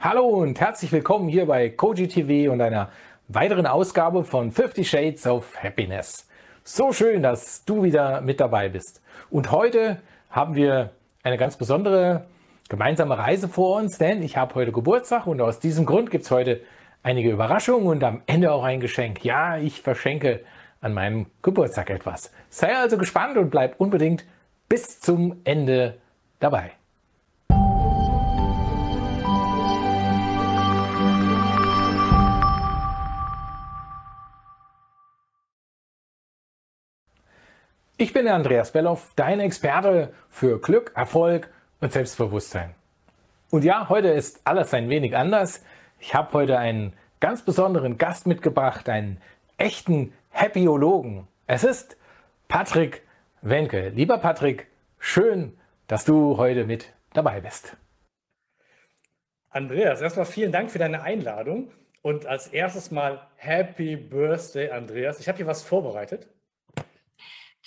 Hallo und herzlich willkommen hier bei Koji TV und einer weiteren Ausgabe von 50 Shades of Happiness. So schön, dass du wieder mit dabei bist. Und heute haben wir eine ganz besondere gemeinsame Reise vor uns, denn ich habe heute Geburtstag und aus diesem Grund gibt es heute einige Überraschungen und am Ende auch ein Geschenk. Ja, ich verschenke an meinem Geburtstag etwas. Sei also gespannt und bleib unbedingt bis zum Ende dabei. Ich bin der Andreas Belloff, dein Experte für Glück, Erfolg und Selbstbewusstsein. Und ja, heute ist alles ein wenig anders. Ich habe heute einen ganz besonderen Gast mitgebracht, einen echten Happyologen. Es ist Patrick Wenke. Lieber Patrick, schön, dass du heute mit dabei bist. Andreas, erstmal vielen Dank für deine Einladung. Und als erstes mal Happy Birthday, Andreas. Ich habe hier was vorbereitet.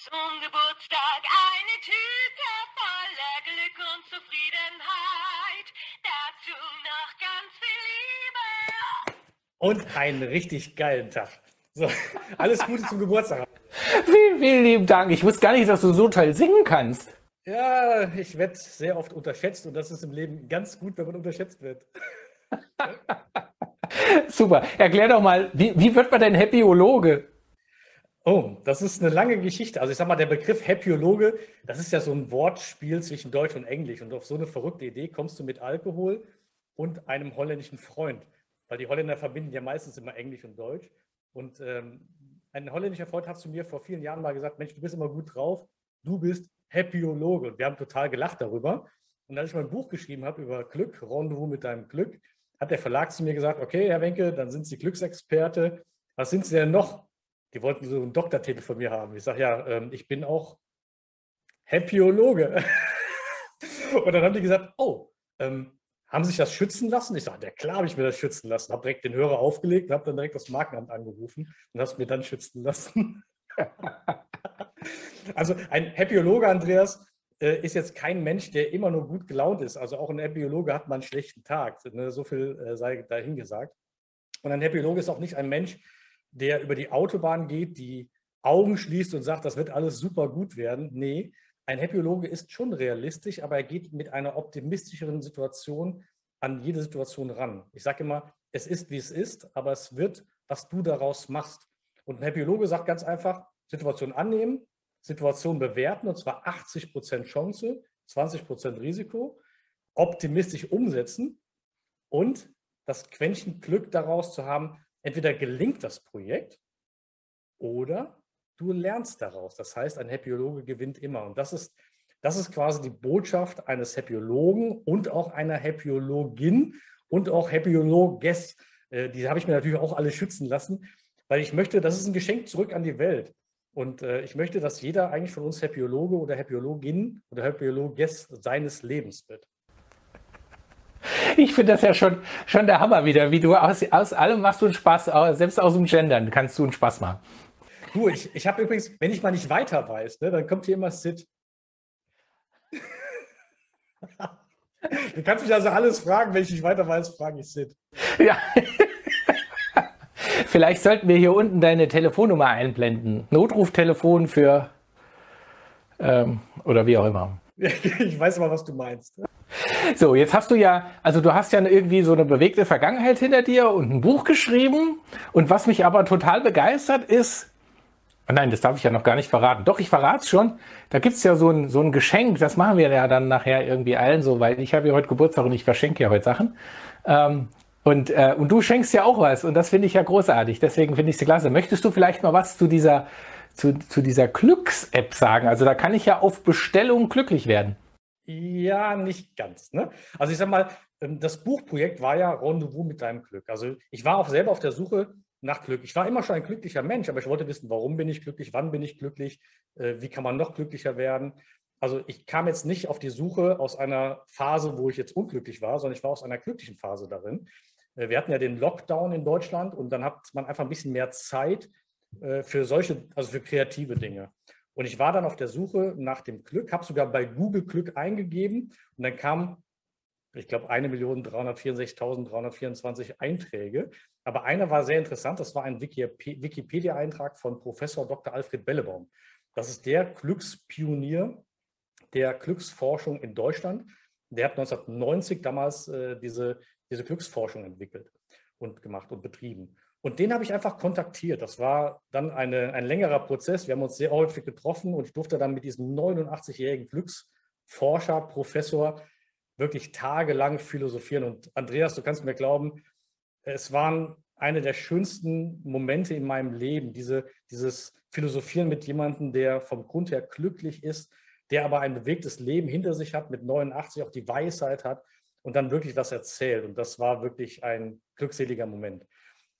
Zum Geburtstag eine Tüte voller Glück und Zufriedenheit. Dazu noch ganz viel Liebe. Und einen richtig geilen Tag. So, alles Gute zum Geburtstag. Vielen, vielen lieben Dank. Ich wusste gar nicht, dass du so toll singen kannst. Ja, ich werde sehr oft unterschätzt und das ist im Leben ganz gut, wenn man unterschätzt wird. Super. Erklär doch mal, wie, wie wird man denn Happyologe? Oh, das ist eine lange Geschichte. Also ich sag mal, der Begriff Happyologe, das ist ja so ein Wortspiel zwischen Deutsch und Englisch. Und auf so eine verrückte Idee kommst du mit Alkohol und einem holländischen Freund. Weil die Holländer verbinden ja meistens immer Englisch und Deutsch. Und ähm, ein holländischer Freund hat zu mir vor vielen Jahren mal gesagt, Mensch, du bist immer gut drauf, du bist Happyologe. Und wir haben total gelacht darüber. Und als ich mein Buch geschrieben habe über Glück, Rendezvous mit deinem Glück, hat der Verlag zu mir gesagt, okay, Herr Wenke, dann sind Sie Glücksexperte. Was sind Sie denn noch? Die wollten so einen Doktortitel von mir haben. Ich sage, ja, ähm, ich bin auch Happyologe. und dann haben die gesagt, oh, ähm, haben Sie sich das schützen lassen? Ich sage, ja klar habe ich mir das schützen lassen. Habe direkt den Hörer aufgelegt und habe dann direkt das Markenamt angerufen und habe es mir dann schützen lassen. also ein Happyologe, Andreas, äh, ist jetzt kein Mensch, der immer nur gut gelaunt ist. Also auch ein Happyologe hat mal einen schlechten Tag. Ne? So viel äh, sei dahingesagt. Und ein Happyologe ist auch nicht ein Mensch, der über die Autobahn geht, die Augen schließt und sagt, das wird alles super gut werden. Nee, ein Happyologe ist schon realistisch, aber er geht mit einer optimistischeren Situation an jede Situation ran. Ich sage immer, es ist, wie es ist, aber es wird, was du daraus machst. Und ein Happyologe sagt ganz einfach, Situation annehmen, Situation bewerten, und zwar 80 Prozent Chance, 20 Prozent Risiko, optimistisch umsetzen und das Quäntchen Glück daraus zu haben, entweder gelingt das Projekt oder du lernst daraus. Das heißt, ein Happyologe gewinnt immer. Und das ist, das ist quasi die Botschaft eines Happyologen und auch einer Happyologin und auch Happyologes. Äh, die habe ich mir natürlich auch alle schützen lassen, weil ich möchte, das ist ein Geschenk zurück an die Welt. Und äh, ich möchte, dass jeder eigentlich von uns Happyologe oder Happyologin oder Happyologes seines Lebens wird. Ich finde das ja schon, schon der Hammer wieder, wie du aus, aus allem machst du einen Spaß, selbst aus dem Gendern kannst du einen Spaß machen. Du, ich, ich habe übrigens, wenn ich mal nicht weiter weiß, ne, dann kommt hier immer Sid. du kannst mich also alles fragen, wenn ich nicht weiter weiß, frage ich Sid. Ja. Vielleicht sollten wir hier unten deine Telefonnummer einblenden. Notruftelefon für ähm, oder wie auch immer. ich weiß aber, was du meinst. So, jetzt hast du ja, also du hast ja irgendwie so eine bewegte Vergangenheit hinter dir und ein Buch geschrieben. Und was mich aber total begeistert ist, oh nein, das darf ich ja noch gar nicht verraten. Doch, ich verrate es schon. Da gibt es ja so ein, so ein Geschenk, das machen wir ja dann nachher irgendwie allen so, weil ich habe ja heute Geburtstag und ich verschenke ja heute Sachen. Ähm, und, äh, und du schenkst ja auch was und das finde ich ja großartig. Deswegen finde ich es klasse. Möchtest du vielleicht mal was zu dieser, zu, zu dieser Glücks-App sagen? Also da kann ich ja auf Bestellung glücklich werden. Ja, nicht ganz. Ne? Also ich sag mal, ähm, das Buchprojekt war ja Rendezvous mit deinem Glück. Also ich war auch selber auf der Suche nach Glück. Ich war immer schon ein glücklicher Mensch, aber ich wollte wissen, warum bin ich glücklich, wann bin ich glücklich, äh, wie kann man noch glücklicher werden. Also ich kam jetzt nicht auf die Suche aus einer Phase, wo ich jetzt unglücklich war, sondern ich war aus einer glücklichen Phase darin. Äh, wir hatten ja den Lockdown in Deutschland und dann hat man einfach ein bisschen mehr Zeit äh, für solche, also für kreative Dinge. Und ich war dann auf der Suche nach dem Glück, habe sogar bei Google Glück eingegeben und dann kam ich glaube, 1.364.324 Einträge. Aber einer war sehr interessant, das war ein Wikipedia-Eintrag von Professor Dr. Alfred Bellebaum. Das ist der Glückspionier der Glücksforschung in Deutschland. Der hat 1990 damals äh, diese, diese Glücksforschung entwickelt und gemacht und betrieben. Und den habe ich einfach kontaktiert. Das war dann eine, ein längerer Prozess. Wir haben uns sehr häufig getroffen und ich durfte dann mit diesem 89-jährigen Glücksforscher, Professor, wirklich tagelang philosophieren. Und Andreas, du kannst mir glauben, es waren eine der schönsten Momente in meinem Leben, diese, dieses Philosophieren mit jemandem, der vom Grund her glücklich ist, der aber ein bewegtes Leben hinter sich hat, mit 89 auch die Weisheit hat und dann wirklich was erzählt. Und das war wirklich ein glückseliger Moment.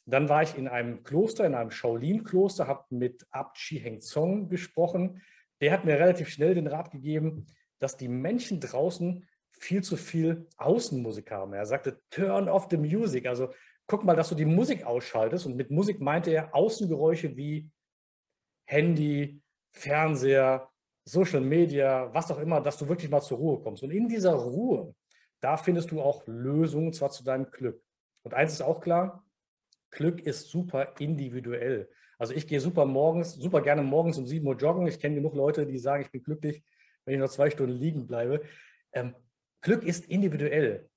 Dann war ich in einem Kloster, in einem Shaolin-Kloster, habe mit Abt Chi Heng Zong gesprochen. Der hat mir relativ schnell den Rat gegeben, dass die Menschen draußen viel zu viel Außenmusik haben. Er sagte, turn off the music. Also guck mal, dass du die Musik ausschaltest. Und mit Musik meinte er Außengeräusche wie Handy, Fernseher, Social Media, was auch immer, dass du wirklich mal zur Ruhe kommst. Und in dieser Ruhe, da findest du auch Lösungen, zwar zu deinem Glück. Und eins ist auch klar, Glück ist super individuell. Also ich gehe super morgens, super gerne morgens um 7 Uhr joggen. Ich kenne genug Leute, die sagen, ich bin glücklich, wenn ich noch zwei Stunden liegen bleibe. Ähm, Glück ist individuell.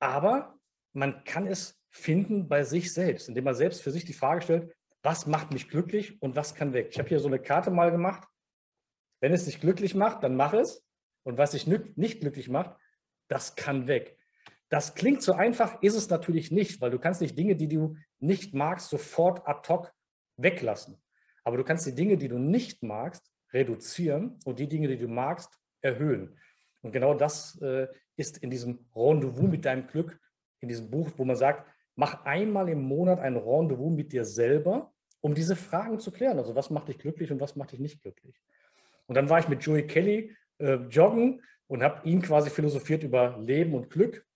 Aber man kann es finden bei sich selbst, indem man selbst für sich die Frage stellt, was macht mich glücklich und was kann weg. Ich habe hier so eine Karte mal gemacht. Wenn es dich glücklich macht, dann mach es. Und was dich nicht glücklich macht, das kann weg. Das klingt so einfach, ist es natürlich nicht, weil du kannst nicht Dinge, die du nicht magst, sofort ad hoc weglassen. Aber du kannst die Dinge, die du nicht magst, reduzieren und die Dinge, die du magst, erhöhen. Und genau das äh, ist in diesem Rendezvous mit deinem Glück, in diesem Buch, wo man sagt, mach einmal im Monat ein Rendezvous mit dir selber, um diese Fragen zu klären. Also was macht dich glücklich und was macht dich nicht glücklich? Und dann war ich mit Joey Kelly äh, joggen und habe ihn quasi philosophiert über Leben und Glück.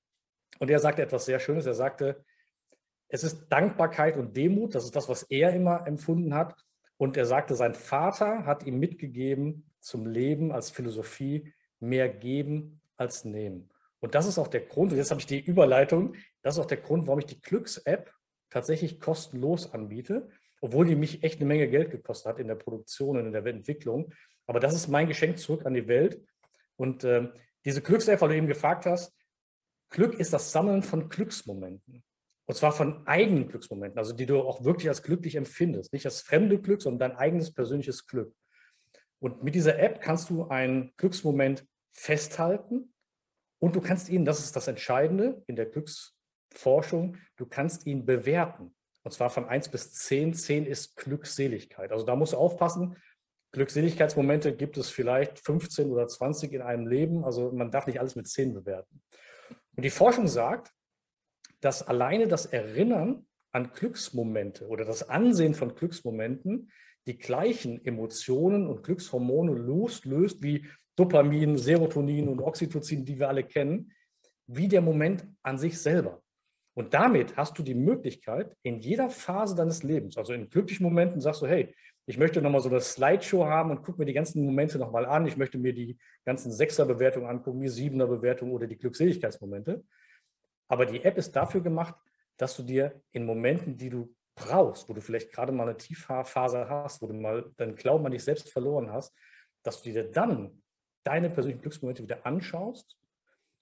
Und er sagte etwas sehr Schönes. Er sagte, es ist Dankbarkeit und Demut. Das ist das, was er immer empfunden hat. Und er sagte, sein Vater hat ihm mitgegeben zum Leben als Philosophie mehr geben als nehmen. Und das ist auch der Grund, und jetzt habe ich die Überleitung, das ist auch der Grund, warum ich die Glücks-App tatsächlich kostenlos anbiete, obwohl die mich echt eine Menge Geld gekostet hat in der Produktion und in der Entwicklung. Aber das ist mein Geschenk zurück an die Welt. Und äh, diese Glücks-App, weil du eben gefragt hast, Glück ist das Sammeln von Glücksmomenten. Und zwar von eigenen Glücksmomenten, also die du auch wirklich als glücklich empfindest. Nicht als fremde Glück, sondern dein eigenes persönliches Glück. Und mit dieser App kannst du einen Glücksmoment festhalten und du kannst ihn, das ist das Entscheidende in der Glücksforschung, du kannst ihn bewerten. Und zwar von 1 bis 10. 10 ist Glückseligkeit. Also da musst du aufpassen. Glückseligkeitsmomente gibt es vielleicht 15 oder 20 in einem Leben. Also man darf nicht alles mit 10 bewerten. Und die Forschung sagt, dass alleine das Erinnern an Glücksmomente oder das Ansehen von Glücksmomenten die gleichen Emotionen und Glückshormone loslöst wie Dopamin, Serotonin und Oxytocin, die wir alle kennen, wie der Moment an sich selber. Und damit hast du die Möglichkeit, in jeder Phase deines Lebens, also in glücklichen Momenten sagst du, hey, ich möchte nochmal so eine Slideshow haben und gucke mir die ganzen Momente nochmal an. Ich möchte mir die ganzen Sechser-Bewertungen angucken, die Siebener-Bewertungen oder die Glückseligkeitsmomente. Aber die App ist dafür gemacht, dass du dir in Momenten, die du brauchst, wo du vielleicht gerade mal eine Tiefphase hast, wo du mal deinen Glauben an dich selbst verloren hast, dass du dir dann deine persönlichen Glücksmomente wieder anschaust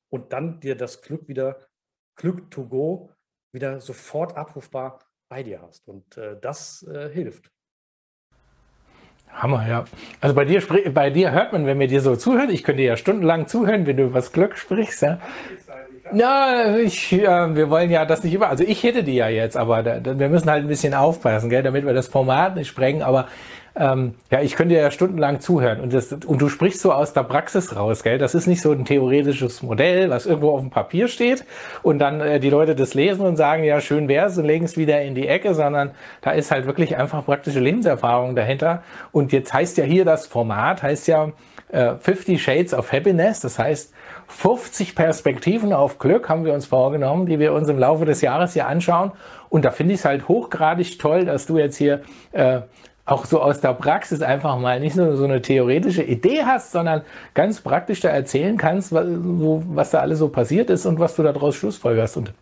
und dann dir das Glück wieder, Glück to go, wieder sofort abrufbar bei dir hast. Und äh, das äh, hilft. Hammer, ja. Also bei dir, bei dir hört man, wenn wir dir so zuhören, ich könnte ja stundenlang zuhören, wenn du über das Glück sprichst. Ja, ja ich, äh, wir wollen ja das nicht über. Also ich hätte die ja jetzt, aber da, da, wir müssen halt ein bisschen aufpassen, gell, damit wir das Format nicht sprengen. Aber ähm, ja, ich könnte ja stundenlang zuhören und, das, und du sprichst so aus der Praxis raus, gell? Das ist nicht so ein theoretisches Modell, was irgendwo auf dem Papier steht und dann äh, die Leute das lesen und sagen, ja, schön wär's und legen es wieder in die Ecke, sondern da ist halt wirklich einfach praktische Lebenserfahrung dahinter. Und jetzt heißt ja hier das Format, heißt ja äh, 50 Shades of Happiness, das heißt 50 Perspektiven auf Glück haben wir uns vorgenommen, die wir uns im Laufe des Jahres hier anschauen. Und da finde ich es halt hochgradig toll, dass du jetzt hier äh, auch so aus der Praxis einfach mal nicht nur so eine theoretische Idee hast, sondern ganz praktisch da erzählen kannst, was, so, was da alles so passiert ist und was du daraus schlussfolgerst. Und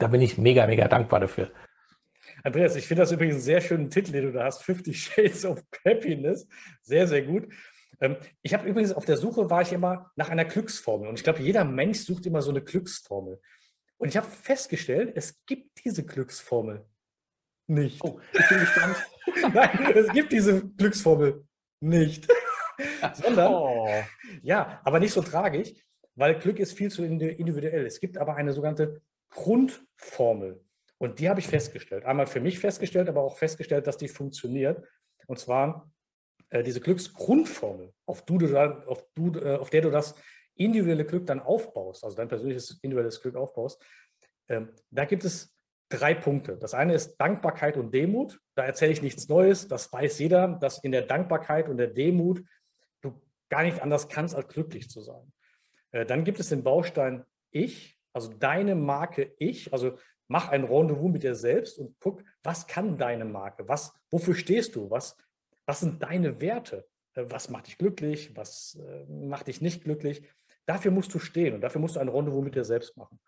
da bin ich mega, mega dankbar dafür. Andreas, ich finde das übrigens einen sehr schönen Titel, den du da hast, 50 Shades of Happiness. Sehr, sehr gut. Ähm, ich habe übrigens auf der Suche war ich immer nach einer Glücksformel. Und ich glaube, jeder Mensch sucht immer so eine Glücksformel. Und ich habe festgestellt, es gibt diese Glücksformel nicht. Oh, ich bin gespannt. Nein, es gibt diese Glücksformel nicht. Sondern, oh. ja, aber nicht so tragisch, weil Glück ist viel zu individuell. Es gibt aber eine sogenannte Grundformel. Und die habe ich festgestellt. Einmal für mich festgestellt, aber auch festgestellt, dass die funktioniert. Und zwar äh, diese Glücksgrundformel, auf, du, auf, du, äh, auf der du das individuelle Glück dann aufbaust, also dein persönliches individuelles Glück aufbaust, ähm, da gibt es drei Punkte. Das eine ist Dankbarkeit und Demut. Da erzähle ich nichts Neues. Das weiß jeder, dass in der Dankbarkeit und der Demut du gar nicht anders kannst, als glücklich zu sein. Äh, dann gibt es den Baustein Ich, also deine Marke Ich. Also mach ein Rendezvous mit dir selbst und guck, was kann deine Marke? Was, wofür stehst du? Was, was sind deine Werte? Äh, was macht dich glücklich? Was äh, macht dich nicht glücklich? Dafür musst du stehen und dafür musst du ein Rendezvous mit dir selbst machen.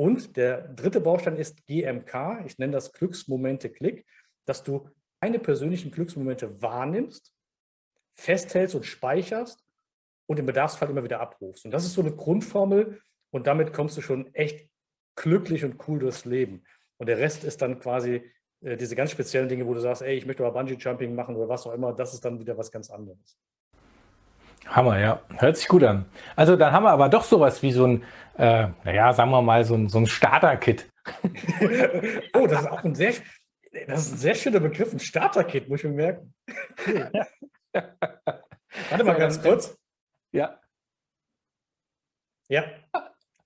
Und der dritte Baustein ist GMK. Ich nenne das Glücksmomente-Klick, dass du deine persönlichen Glücksmomente wahrnimmst, festhältst und speicherst und im Bedarfsfall immer wieder abrufst. Und das ist so eine Grundformel und damit kommst du schon echt glücklich und cool durchs Leben. Und der Rest ist dann quasi äh, diese ganz speziellen Dinge, wo du sagst, ey, ich möchte aber Bungee-Jumping machen oder was auch immer, das ist dann wieder was ganz anderes. Hammer, ja. Hört sich gut an. Also dann haben wir aber doch sowas wie so ein, äh, naja, sagen wir mal, so ein, so ein Starter-Kit. oh, das ist auch ein sehr, das ist ein sehr schöner Begriff, ein Starter-Kit, muss ich mir merken. Cool. Warte mal ganz kurz. Ja. Ja.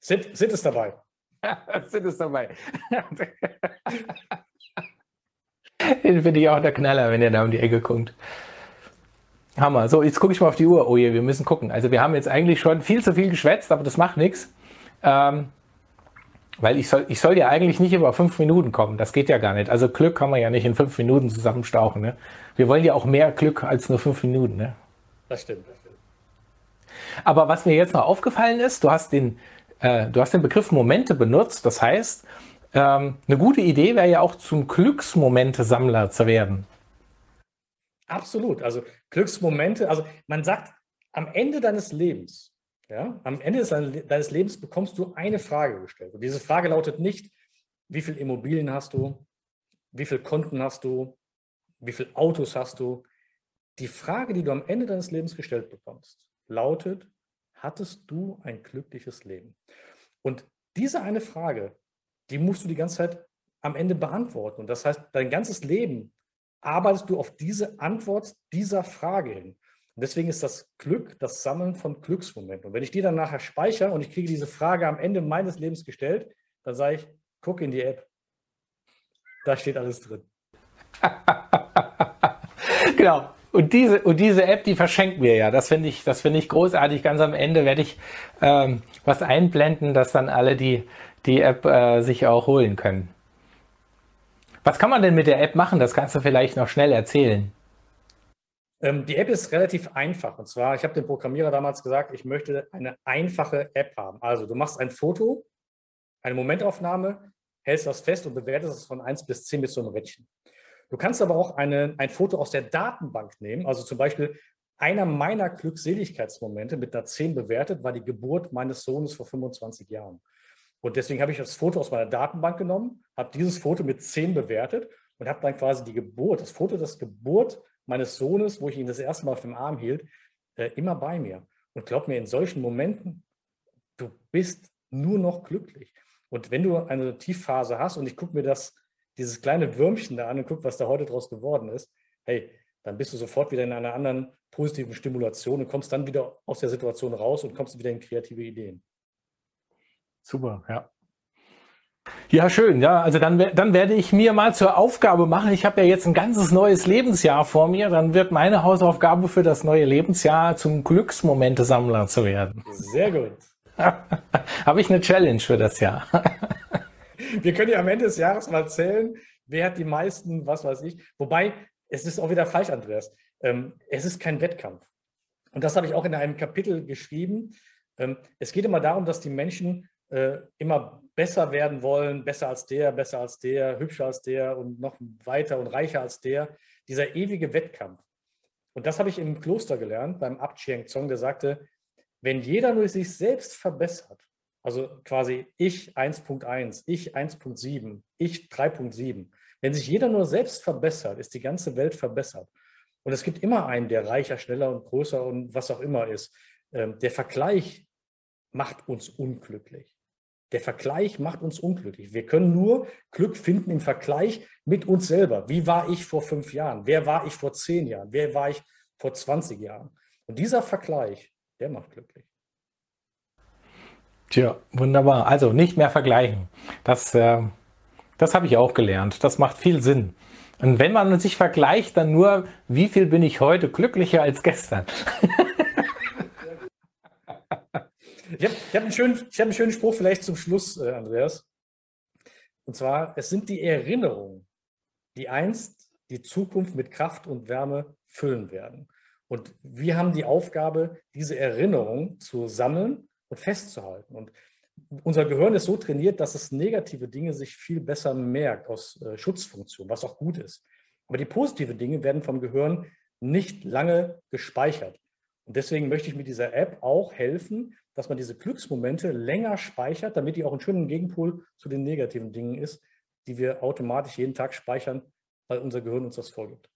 Sid, Sid ist dabei. Sid ist dabei. Den finde ich auch der Knaller, wenn er da um die Ecke kommt. Hammer. So, jetzt gucke ich mal auf die Uhr. Oh je, wir müssen gucken. Also wir haben jetzt eigentlich schon viel zu viel geschwätzt, aber das macht nichts. Ähm, weil ich soll, ich soll ja eigentlich nicht über fünf Minuten kommen. Das geht ja gar nicht. Also Glück kann man ja nicht in fünf Minuten zusammenstauchen. Ne? Wir wollen ja auch mehr Glück als nur fünf Minuten. Ne? Das stimmt. Das stimmt. Aber was mir jetzt noch aufgefallen ist, du hast den, äh, du hast den Begriff Momente benutzt. Das heißt, ähm, eine gute Idee wäre ja auch zum Glücksmomente-Sammler zu werden. Absolut. Also Glücksmomente, also man sagt, am Ende deines Lebens, ja, am Ende deines Lebens bekommst du eine Frage gestellt. Und diese Frage lautet nicht, wie viele Immobilien hast du, wie viele Konten hast du, wie viele Autos hast du. Die Frage, die du am Ende deines Lebens gestellt bekommst, lautet, hattest du ein glückliches Leben? Und diese eine Frage, die musst du die ganze Zeit am Ende beantworten. Und das heißt, dein ganzes Leben arbeitest du auf diese Antwort dieser Frage hin. Und deswegen ist das Glück das Sammeln von Glücksmomenten. Und wenn ich die dann nachher speichere und ich kriege diese Frage am Ende meines Lebens gestellt, dann sage ich, guck in die App. Da steht alles drin. genau. Und diese, und diese App, die verschenken wir ja. Das finde ich, das ich großartig. Ganz am Ende werde ich ähm, was einblenden, dass dann alle die, die App äh, sich auch holen können. Was kann man denn mit der App machen? Das kannst du vielleicht noch schnell erzählen. Ähm, die App ist relativ einfach. Und zwar, ich habe dem Programmierer damals gesagt, ich möchte eine einfache App haben. Also du machst ein Foto, eine Momentaufnahme, hältst das fest und bewertest es von 1 bis 10 mit so einem Rädchen. Du kannst aber auch eine, ein Foto aus der Datenbank nehmen. Also zum Beispiel einer meiner Glückseligkeitsmomente mit einer 10 bewertet war die Geburt meines Sohnes vor 25 Jahren. Und deswegen habe ich das Foto aus meiner Datenbank genommen, habe dieses Foto mit 10 bewertet und habe dann quasi die Geburt, das Foto der Geburt meines Sohnes, wo ich ihn das erste Mal auf dem Arm hielt, äh, immer bei mir. Und glaub mir, in solchen Momenten, du bist nur noch glücklich. Und wenn du eine Tiefphase hast und ich gucke mir das, dieses kleine Würmchen da an und gucke, was da heute draus geworden ist, hey, dann bist du sofort wieder in einer anderen positiven Stimulation und kommst dann wieder aus der Situation raus und kommst wieder in kreative Ideen. Super, ja. Ja, schön. Ja, also dann, dann werde ich mir mal zur Aufgabe machen. Ich habe ja jetzt ein ganzes neues Lebensjahr vor mir. Dann wird meine Hausaufgabe für das neue Lebensjahr zum Glücksmomente-Sammler zu werden. Sehr gut. habe ich eine Challenge für das Jahr. Wir können ja am Ende des Jahres mal zählen, wer hat die meisten, was weiß ich. Wobei, es ist auch wieder falsch, Andreas. Ähm, es ist kein Wettkampf. Und das habe ich auch in einem Kapitel geschrieben. Ähm, es geht immer darum, dass die Menschen äh, immer besser werden wollen, besser als der, besser als der, hübscher als der und noch weiter und reicher als der. Dieser ewige Wettkampf. Und das habe ich im Kloster gelernt, beim Abt Chiang Zong, der sagte, wenn jeder nur sich selbst verbessert, also quasi ich 1.1, ich 1.7, ich 3.7, wenn sich jeder nur selbst verbessert, ist die ganze Welt verbessert. Und es gibt immer einen, der reicher, schneller und größer und was auch immer ist. Ähm, der Vergleich macht uns unglücklich. Der Vergleich macht uns unglücklich. Wir können nur Glück finden im Vergleich mit uns selber. Wie war ich vor fünf Jahren? Wer war ich vor zehn Jahren? Wer war ich vor 20 Jahren? Und dieser Vergleich, der macht glücklich. Tja, wunderbar. Also nicht mehr vergleichen. Das, äh, das habe ich auch gelernt. Das macht viel Sinn. Und wenn man sich vergleicht, dann nur, wie viel bin ich heute glücklicher als gestern? ich habe hab einen, schönen, hab einen schönen Spruch vielleicht zum Schluss, äh, Andreas. Und zwar, es sind die Erinnerungen, die einst die Zukunft mit Kraft und Wärme füllen werden. Und wir haben die Aufgabe, diese Erinnerungen zu sammeln und festzuhalten. Und unser Gehirn ist so trainiert, dass es negative Dinge sich viel besser merkt aus äh, Schutzfunktion, was auch gut ist. Aber die positiven Dinge werden vom Gehirn nicht lange gespeichert. Und deswegen möchte ich mit dieser App auch helfen, dass man diese Glücksmomente länger speichert, damit die auch einen schönen Gegenpol zu den negativen Dingen ist, die wir automatisch jeden Tag speichern, weil unser Gehirn uns das vorgibt.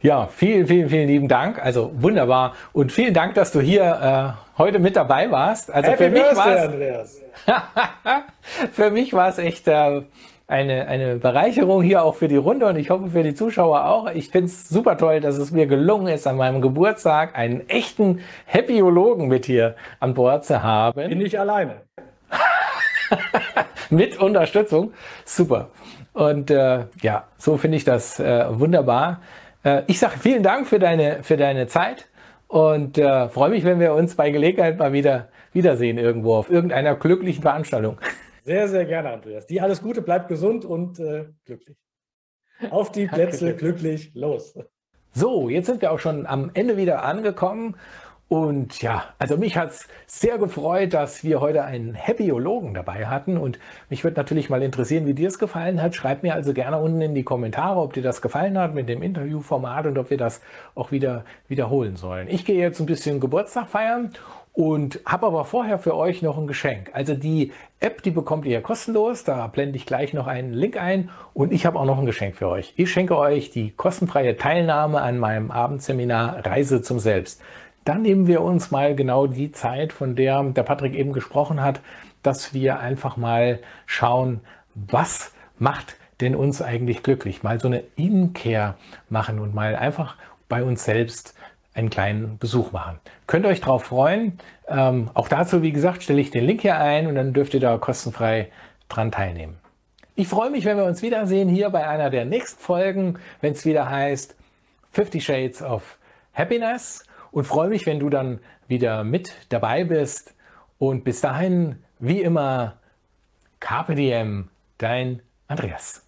Ja, vielen, vielen, vielen lieben Dank. Also wunderbar. Und vielen Dank, dass du hier äh, heute mit dabei warst. Also Happy für mich war es. für mich war es echt äh, eine, eine Bereicherung hier auch für die Runde und ich hoffe für die Zuschauer auch. Ich finde es super toll, dass es mir gelungen ist, an meinem Geburtstag einen echten Happyologen mit hier an Bord zu haben. Bin ich alleine. mit Unterstützung. Super. Und äh, ja, so finde ich das äh, wunderbar. Äh, ich sage vielen Dank für deine, für deine Zeit und äh, freue mich, wenn wir uns bei Gelegenheit mal wieder wiedersehen irgendwo auf irgendeiner glücklichen Veranstaltung. Sehr, sehr gerne, Andreas. Die alles Gute, bleib gesund und äh, glücklich. Auf die Plätze, glücklich, los. So, jetzt sind wir auch schon am Ende wieder angekommen und ja, also mich hat es sehr gefreut, dass wir heute einen Happyologen dabei hatten. Und mich würde natürlich mal interessieren, wie dir es gefallen hat. Schreib mir also gerne unten in die Kommentare, ob dir das gefallen hat mit dem Interviewformat und ob wir das auch wieder wiederholen sollen. Ich gehe jetzt ein bisschen Geburtstag feiern und habe aber vorher für euch noch ein Geschenk. Also die App, die bekommt ihr kostenlos. Da blende ich gleich noch einen Link ein. Und ich habe auch noch ein Geschenk für euch. Ich schenke euch die kostenfreie Teilnahme an meinem Abendseminar Reise zum Selbst. Dann nehmen wir uns mal genau die Zeit, von der der Patrick eben gesprochen hat, dass wir einfach mal schauen, was macht denn uns eigentlich glücklich? Mal so eine Innenkehr machen und mal einfach bei uns selbst einen kleinen Besuch machen. Könnt ihr euch darauf freuen. Ähm, auch dazu, wie gesagt, stelle ich den Link hier ein und dann dürft ihr da kostenfrei dran teilnehmen. Ich freue mich, wenn wir uns wiedersehen hier bei einer der nächsten Folgen, wenn es wieder heißt 50 Shades of Happiness und freue mich, wenn du dann wieder mit dabei bist. Und bis dahin, wie immer, Diem, dein Andreas.